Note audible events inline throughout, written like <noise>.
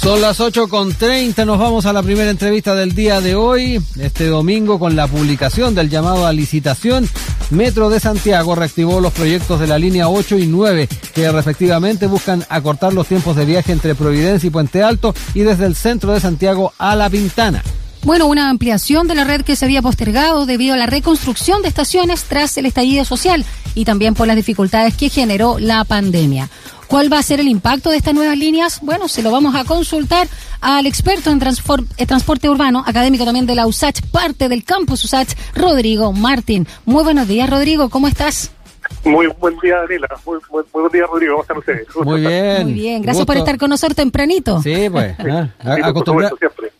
Son las 8 con 30, nos vamos a la primera entrevista del día de hoy, este domingo con la publicación del llamado a licitación. Metro de Santiago reactivó los proyectos de la línea 8 y 9, que respectivamente buscan acortar los tiempos de viaje entre Providencia y Puente Alto y desde el centro de Santiago a La Pintana. Bueno, una ampliación de la red que se había postergado debido a la reconstrucción de estaciones tras el estallido social y también por las dificultades que generó la pandemia. ¿Cuál va a ser el impacto de estas nuevas líneas? Bueno, se lo vamos a consultar al experto en eh, transporte urbano, académico también de la USACH, parte del campus USACH, Rodrigo Martín. Muy buenos días, Rodrigo, ¿cómo estás? Muy buen día, Daniela. Muy, buen día, Rodrigo. ¿Cómo están ustedes? Muy bien. Muy bien. Gracias por estar con nosotros tempranito. Sí, pues. <laughs> ¿eh?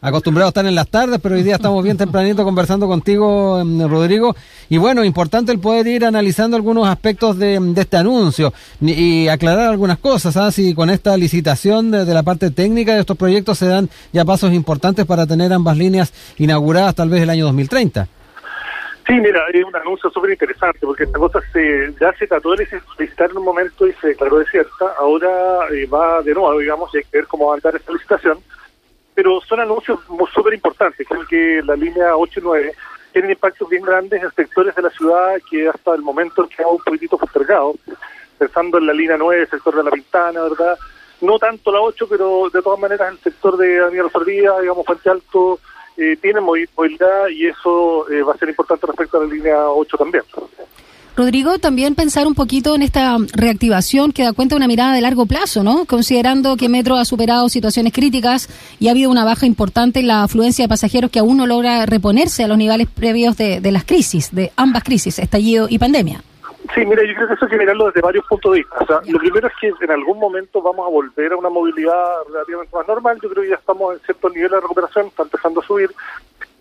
Acostumbrado a estar en las tardes, pero hoy día estamos bien tempranito conversando contigo, em, Rodrigo. Y bueno, importante el poder ir analizando algunos aspectos de, este anuncio y, aclarar algunas cosas. ¿ah? Si con esta licitación de, la parte técnica de estos proyectos se dan ya pasos importantes para tener ambas líneas inauguradas tal vez el año 2030. Sí, mira, es un anuncio súper interesante porque esta cosa se, ya se trató de licitar en un momento y se declaró desierta. Ahora eh, va de nuevo, digamos, y hay que ver cómo va a andar esta licitación. Pero son anuncios súper importantes. Creo que la línea 8 y 9 tienen impactos bien grandes en sectores de la ciudad que hasta el momento han quedado un poquitito postergados. Pensando en la línea 9, el sector de La Pintana, ¿verdad? No tanto la 8, pero de todas maneras el sector de Daniel Sorbía, digamos, Fuente Alto eh, tienen movilidad y eso eh, va a ser importante respecto a la línea 8 también. Rodrigo, también pensar un poquito en esta reactivación que da cuenta de una mirada de largo plazo, ¿no? Considerando que Metro ha superado situaciones críticas y ha habido una baja importante en la afluencia de pasajeros que aún no logra reponerse a los niveles previos de, de las crisis, de ambas crisis, estallido y pandemia. Sí, mira, yo creo que eso hay que mirarlo desde varios puntos de vista. O sea, lo primero es que en algún momento vamos a volver a una movilidad relativamente más normal. Yo creo que ya estamos en cierto nivel de recuperación, está empezando a subir.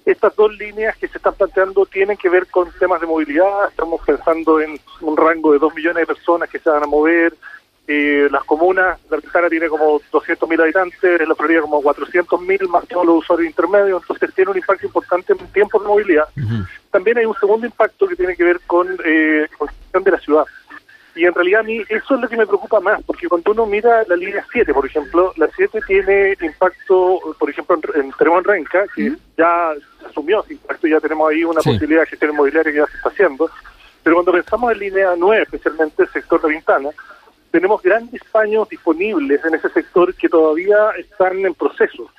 Estas dos líneas que se están planteando tienen que ver con temas de movilidad. Estamos pensando en un rango de dos millones de personas que se van a mover, eh, las comunas, la Artesana tiene como 200.000 habitantes, la Florida como 400.000, más todos los usuarios intermedios, entonces tiene un impacto importante en tiempos de movilidad. También hay un segundo impacto que tiene que ver con eh, construcción de la ciudad. Y en realidad a mí eso es lo que me preocupa más, porque cuando uno mira la línea 7, por ejemplo, la 7 tiene impacto, por ejemplo, en, en Renca, que ya asumió ese impacto, ya tenemos ahí una posibilidad de gestión inmobiliaria que ya se está haciendo. Pero cuando pensamos en línea 9, especialmente el sector de Ventana, tenemos grandes baños disponibles en ese sector que todavía están en proceso.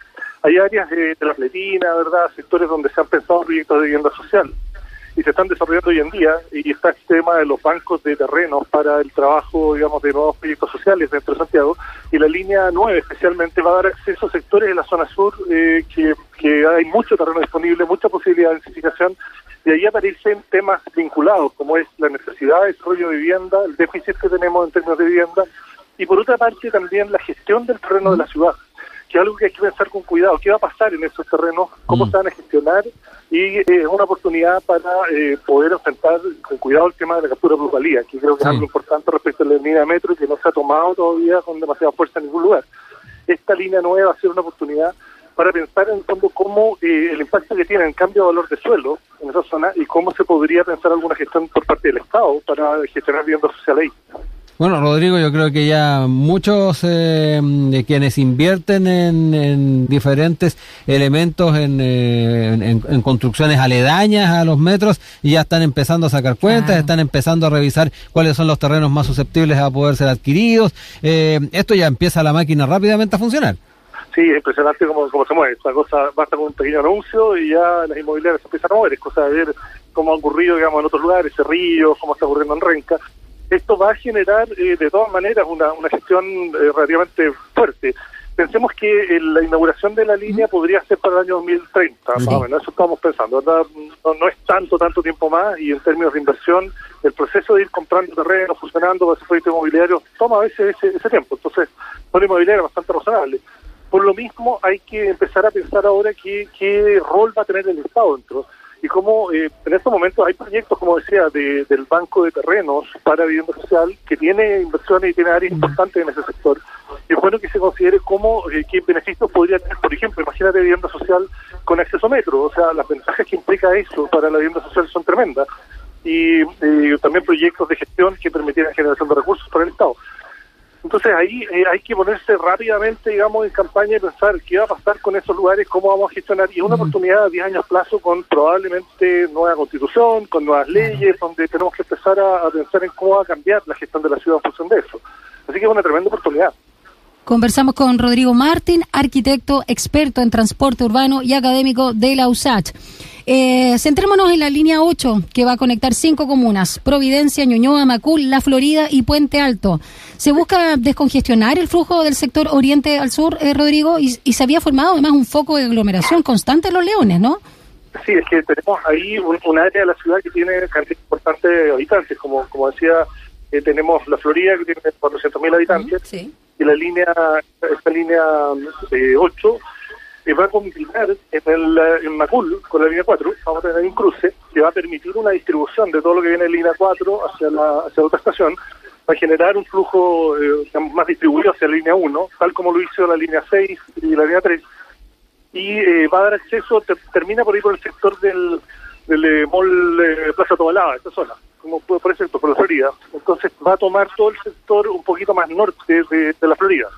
Hay áreas de, la pletina, ¿verdad? Sectores donde se han pensado proyectos de vivienda social y se están desarrollando hoy en día y está el tema de los bancos de terrenos para el trabajo, digamos, de nuevos proyectos sociales dentro de Santiago y la línea 9 especialmente va a dar acceso a sectores de la zona sur eh, que, que hay mucho terreno disponible, mucha posibilidad de densificación y ahí aparecen temas vinculados, como es la necesidad de desarrollo de vivienda, el déficit que tenemos en términos de vivienda, y por otra parte también la gestión del terreno de la ciudad, que es algo que hay que pensar con cuidado. ¿Qué va a pasar en esos terrenos? ¿Cómo mm. se van a gestionar? Y eh, es una oportunidad para eh, poder enfrentar con cuidado el tema de la captura de plusvalía, que creo que es algo importante respecto a la línea de metro y que no se ha tomado todavía con demasiada fuerza en ningún lugar. Esta línea nueva va a ser una oportunidad para pensar en el fondo cómo eh, el impacto que tiene en cambio de valor de suelo en esa zona y cómo se podría pensar alguna gestión por parte del Estado para gestionar vivienda social ahí. Bueno, Rodrigo, yo creo que ya muchos eh, de quienes invierten en, diferentes elementos, eh, en, en, construcciones aledañas a los metros, y ya están empezando a sacar cuentas, están empezando a revisar cuáles son los terrenos más susceptibles a poder ser adquiridos. esto ya empieza la máquina rápidamente a funcionar. Sí, es impresionante cómo, cómo se mueve. Esta cosa basta con un pequeño anuncio y ya las inmobiliarias se empiezan a mover. Es cosa de ver cómo ha ocurrido, digamos, en otros lugares, Cerrillos, cómo está ocurriendo en Renca. Esto va a generar, eh, de todas maneras, una, una gestión eh, relativamente fuerte. Pensemos que la inauguración de la línea podría ser para el año 2030, más o menos, eso estamos pensando. No, no, es tanto, tanto tiempo más y en términos de inversión, el proceso de ir comprando terreno, funcionando para ese proyecto inmobiliario, toma a veces ese, ese tiempo. Entonces, una inmobiliaria bastante razonable. Por lo mismo, hay que empezar a pensar ahora qué, qué rol va a tener el Estado dentro y cómo eh, en estos momentos hay proyectos, como decía, de, del Banco de Terrenos para Vivienda Social que tiene inversiones y tiene áreas importantes en ese sector. Y es bueno que se considere cómo, eh, qué beneficios podría tener, por ejemplo, imagínate vivienda social con acceso metro, o sea, las ventajas que implica eso para la vivienda social son tremendas. Y, y también proyectos de gestión que permitieran generación de recursos para el Estado. Entonces ahí eh, hay que ponerse rápidamente, digamos, en campaña y pensar qué va a pasar con esos lugares, cómo vamos a gestionar. Y es una oportunidad a 10 años plazo con probablemente nueva constitución, con nuevas leyes, donde tenemos que empezar a, pensar en cómo va a cambiar la gestión de la ciudad en función de eso. Así que es una tremenda oportunidad. Conversamos con Rodrigo Martín, arquitecto, experto en transporte urbano y académico de la USACH. Eh, centrémonos en la línea 8, que va a conectar cinco comunas, Providencia, Ñuñoa, Macul, La Florida y Puente Alto. Se busca descongestionar el flujo del sector oriente al sur, eh, Rodrigo, y, se había formado además un foco de aglomeración constante en los leones, ¿no? Sí, es que tenemos ahí un, área de la ciudad que tiene cantidad importante de habitantes, como, como decía, eh, tenemos La Florida que tiene 400.000 habitantes, y la línea, esta línea 8 va a combinar en, el, en Macul con la línea 4, vamos a tener un cruce que va a permitir una distribución de todo lo que viene de línea 4 hacia la, hacia otra estación, va a generar un flujo eh, más distribuido hacia la línea 1, tal como lo hizo la línea 6 y la línea 3, y eh, va a dar acceso, termina por ahí por el sector del, del eh, mall Plaza Tobalaba, esta zona, como por ese sector, por la Florida. Entonces va a tomar todo el sector un poquito más norte de la Florida.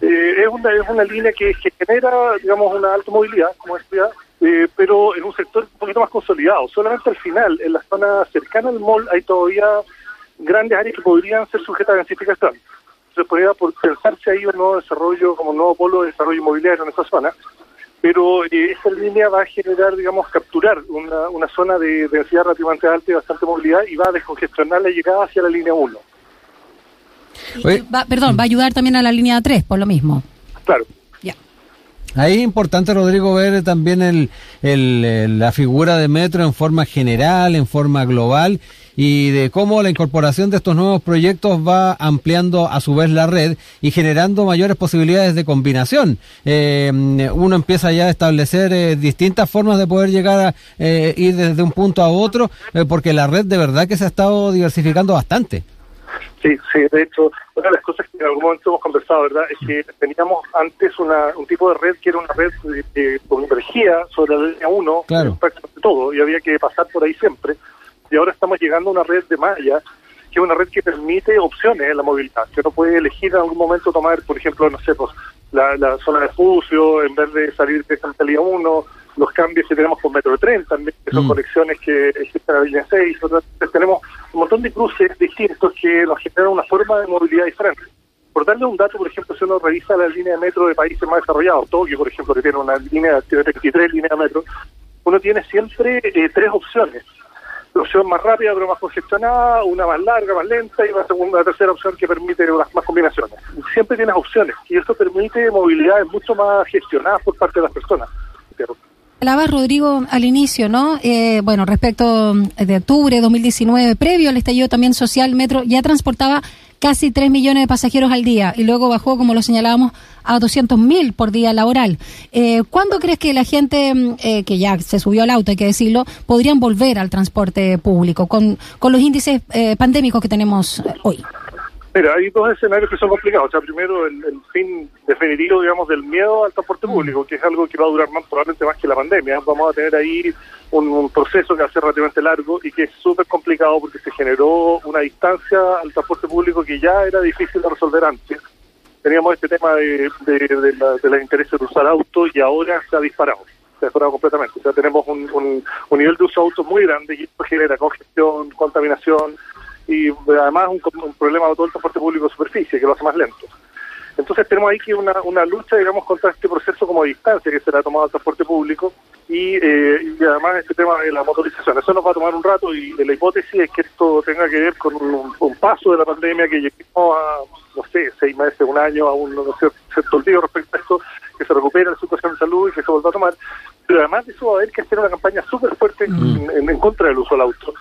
Eh, es, una, es una línea que, genera, digamos, una alta movilidad, como decía, eh, pero en un sector un poquito más consolidado. Solamente al final, en la zona cercana al mall, hay todavía grandes áreas que podrían ser sujetas a densificación. Se podría pensarse ahí un nuevo desarrollo, como un nuevo polo de desarrollo inmobiliario en esa zona, pero eh, esa línea va a generar, digamos, capturar una, una zona de densidad relativamente alta y bastante movilidad y va a descongestionar la llegada hacia la línea 1 perdón, va a ayudar también a la línea 3, por lo mismo. Claro. Ahí es importante, Rodrigo, ver también el, la figura de Metro en forma general, en forma global, y de cómo la incorporación de estos nuevos proyectos va ampliando a su vez la red y generando mayores posibilidades de combinación. Eh, uno empieza ya a establecer eh, distintas formas de poder llegar a eh, ir desde un punto a otro, porque la red de verdad que se ha estado diversificando bastante. Sí, sí, de hecho, una de las cosas que en algún momento hemos conversado, ¿verdad?, es que teníamos antes una, un tipo de red que era una red que convergía sobre la línea 1, claro. prácticamente todo, y había que pasar por ahí siempre. Y ahora estamos llegando a una red de malla, que es una red que permite opciones en la movilidad, que uno puede elegir en algún momento tomar, por ejemplo, no sé, pues, la, la zona de fucio, en vez de salir de la línea 1, los cambios que tenemos con Metro Tren también, que son mm. conexiones que existen en la línea 6. Entonces, tenemos un montón de cruces distintos que nos generan una forma de movilidad diferente. Por darle un dato, por ejemplo, si uno revisa la línea de metro de países más desarrollados, Tokio, por ejemplo, que tiene una línea, tiene 23 líneas de metro, uno tiene siempre eh, tres opciones. La opción más rápida pero más congestionada, una más larga, más lenta y una segunda, una tercera opción que permite unas más combinaciones. Siempre tienes opciones y eso permite movilidades mucho más gestionadas por parte de las personas. Hablabas, Rodrigo, al inicio, ¿no? Eh, bueno, respecto de octubre de 2019, previo al estallido también social, Metro ya transportaba casi 3 millones de pasajeros al día y luego bajó, como lo señalábamos, a 200 mil por día laboral. Eh, ¿Cuándo crees que la gente eh, que ya se subió al auto, hay que decirlo, podrían volver al transporte público con, con los índices eh, pandémicos que tenemos hoy? Mira, hay dos escenarios que son complicados. O sea, primero, el, fin definitivo, digamos, del miedo al transporte mm. público, que es algo que va a durar más, probablemente más que la pandemia. Vamos a tener ahí un, proceso que va a ser relativamente largo y que es súper complicado porque se generó una distancia al transporte público que ya era difícil de resolver antes. Teníamos este tema de, de, la, de intereses de usar autos y ahora se ha disparado. Se ha disparado completamente. O sea, tenemos un, un, nivel de uso de autos muy grande y esto genera congestión, contaminación y además un, un problema de todo el transporte público de superficie que lo hace más lento. Entonces tenemos ahí que una, una lucha, digamos, contra este proceso como a distancia que se le ha tomado al transporte público y, eh, y además este tema de la motorización. Eso nos va a tomar un rato y la hipótesis es que esto tenga que ver con un, paso de la pandemia que llegamos a, no sé, seis meses, un año, a un no sé, cierto respecto a esto, que se recupera la situación de salud y que se vuelva a tomar. Pero además de eso va a haber que hacer una campaña súper fuerte mm. en, en, contra del uso del auto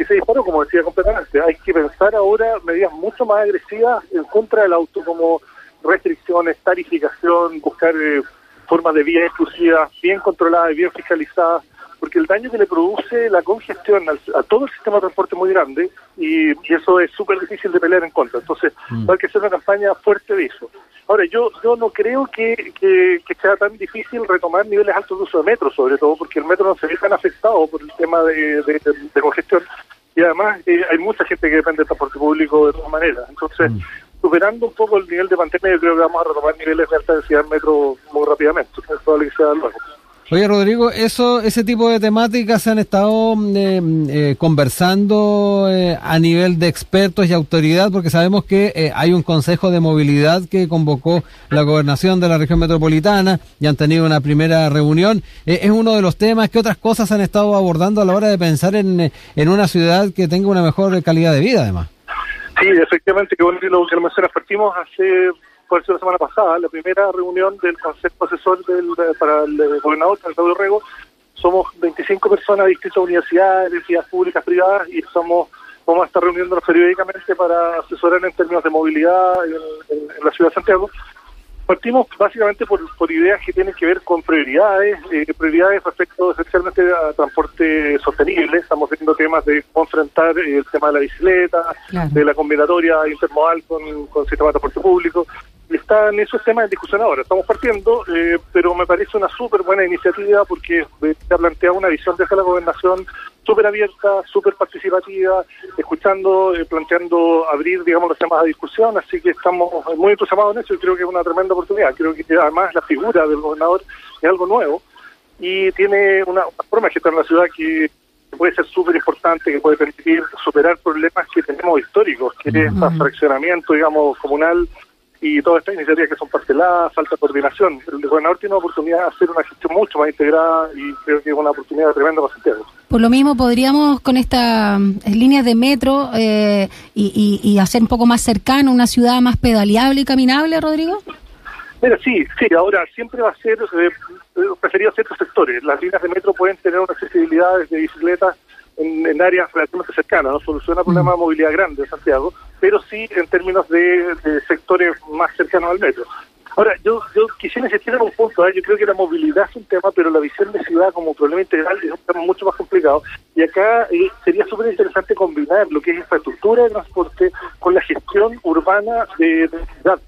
porque se disparó, como decía completamente. Hay que pensar ahora medidas mucho más agresivas en contra del auto, como restricciones, tarificación, buscar eh, formas de vía exclusivas bien controladas y bien fiscalizadas, porque el daño que le produce la congestión a todo el sistema de transporte es muy grande y, eso es súper difícil de pelear en contra. Entonces, mm. hay que hacer una campaña fuerte de eso. Ahora, yo yo no creo que, que, sea tan difícil retomar niveles altos de uso de metro, sobre todo porque el metro no se ve tan afectado por el tema de, de, congestión y además eh, hay mucha gente que depende del transporte público de todas maneras. Entonces, mm. superando un poco el nivel de pandemia, yo creo que vamos a retomar niveles de alta densidad en metro muy rápidamente. Es probable que sea luego. Oye, Rodrigo, eso, ese tipo de temáticas se han estado eh, eh, conversando eh, a nivel de expertos y autoridad, porque sabemos que hay un consejo de movilidad que convocó la gobernación de la región metropolitana y han tenido una primera reunión. es uno de los temas. ¿Qué otras cosas han estado abordando a la hora de pensar en, en una ciudad que tenga una mejor calidad de vida, además? Sí, efectivamente, que bueno lo que partimos hace por la semana pasada, la primera reunión del Consejo Asesor del, para el gobernador, Claudio Rego. Somos 25 personas de distintas universidades, entidades públicas, privadas, y somos vamos a estar reuniéndonos periódicamente para asesorar en términos de movilidad en la ciudad de Santiago. Partimos básicamente por, ideas que tienen que ver con prioridades, eh, prioridades respecto esencialmente a transporte sostenible. Estamos viendo temas de cómo enfrentar el tema de la bicicleta, de la combinatoria intermodal con, con sistema de transporte público. Están esos temas en discusión ahora. Estamos partiendo, eh, pero me parece una súper buena iniciativa porque se ha planteado una visión desde la gobernación súper abierta, súper participativa, escuchando, eh, planteando abrir, digamos, los temas a discusión, así que estamos muy entusiasmados en eso y creo que es una tremenda oportunidad. Creo que además la figura del gobernador es algo nuevo y tiene una, forma de gestionar la ciudad que puede ser súper importante, que puede permitir superar problemas que tenemos históricos, que es el fraccionamiento, digamos, comunal y todas estas iniciativas que son parceladas, falta coordinación. El gobernador tiene una oportunidad de hacer una gestión mucho más integrada y creo que es una oportunidad tremenda para Santiago. Por lo mismo, podríamos con estas eh, líneas de metro eh, y, hacer un poco más cercano una ciudad más pedaleable y caminable, Rodrigo. Mira, sí, sí, ahora siempre va a ser eh, preferido ciertos sectores. Las líneas de metro pueden tener una accesibilidad desde bicicletas en, áreas relativamente cercanas, no soluciona problemas de mm. movilidad grande en Santiago, pero sí en términos de, sectores más cercanos al metro. Ahora, yo, yo quisiera insistir en un punto, ¿eh? yo creo que la movilidad es un tema, pero la visión de ciudad como problema integral es un tema mucho más complicado. Y acá eh, sería súper interesante combinar lo que es infraestructura de transporte con la gestión urbana de, de ciudad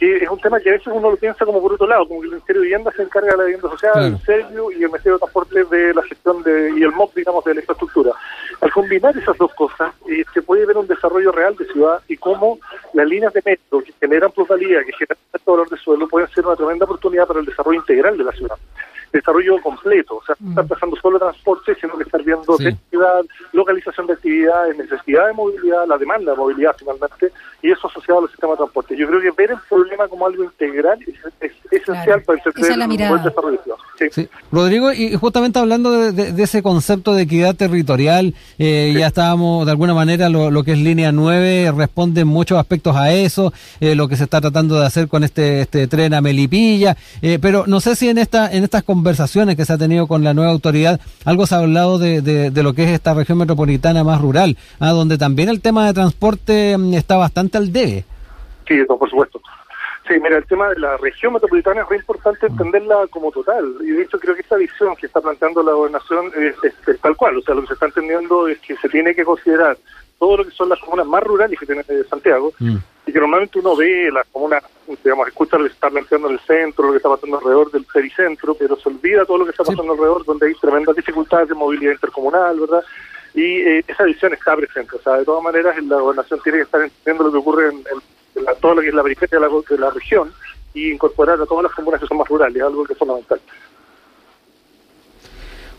que es un tema que a veces uno lo piensa como por otro lado, como que el Ministerio de Vivienda se encarga de la vivienda social, el Servio y el Ministerio de Transporte de la gestión de, y el MOP, digamos, de la infraestructura. Al combinar esas dos cosas, eh, se puede ver un desarrollo real de ciudad y cómo las líneas de metro que generan plusvalía, que generan valor de suelo, pueden ser una tremenda oportunidad para el desarrollo integral de la ciudad desarrollo completo, o sea, no estar mm. pasando solo transporte, sino que estar viendo actividad, localización de actividades, necesidad de movilidad, la demanda de movilidad finalmente, y eso asociado al sistema de transporte. Yo creo que ver el problema como algo integral es, esencial para entender el desarrollo. Sí. Rodrigo, y justamente hablando de, ese concepto de equidad territorial, eh, ya estábamos, de alguna manera, lo, que es línea 9 responde en muchos aspectos a eso, eh, lo que se está tratando de hacer con este, este tren a Melipilla, eh, pero no sé si en, esta, en estas conversaciones que se ha tenido con la nueva autoridad, algo se ha hablado de, de, lo que es esta región metropolitana más rural, ah, donde también el tema de transporte mm, está bastante al debe. Sí, por supuesto. Sí, mira, el tema de la región metropolitana es muy importante mm. entenderla como total. Y de hecho creo que esta visión que está planteando la gobernación es, tal cual. O sea, lo que se está entendiendo es que se tiene que considerar todo lo que son las comunas más rurales que tiene Santiago, mm. y que normalmente uno ve las comunas, digamos, escucha lo que se está planteando en el centro, lo que está pasando alrededor del pericentro, pero se olvida todo lo que está pasando alrededor, donde hay tremendas dificultades de movilidad intercomunal, ¿verdad? Y eh, esa visión está presente. O sea, de todas maneras, la gobernación tiene que estar entendiendo lo que ocurre en, todo lo que es la periferia de la, de la región y incorporar a todas las comunas que son más rurales, algo que es fundamental.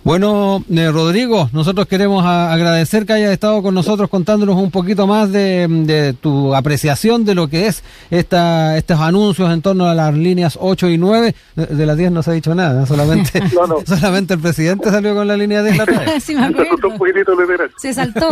Bueno, eh, Rodrigo, nosotros queremos agradecer que hayas estado con nosotros contándonos un poquito más de, tu apreciación de lo que es esta, estos anuncios en torno a las líneas 8 y 9. De, las 10 no se ha dicho nada, solamente, <laughs> <laughs> solamente el presidente salió con la línea 10 la <laughs> sí, Se saltó.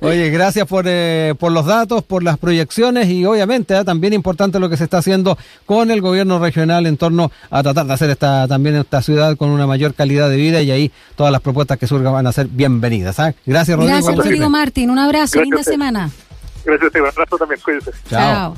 Oye, gracias por, eh, por los datos, por las proyecciones y obviamente ah, también importante lo que se está haciendo con el gobierno regional en torno a tratar de hacer esta también esta ciudad con una mayor calidad de vida y ahí todas las propuestas que surgan van a ser bienvenidas. ¿ah? Gracias, Rodrigo. Gracias, Rodrigo Martín. Un abrazo, linda semana. Gracias, un abrazo también. Cuídense. Chao.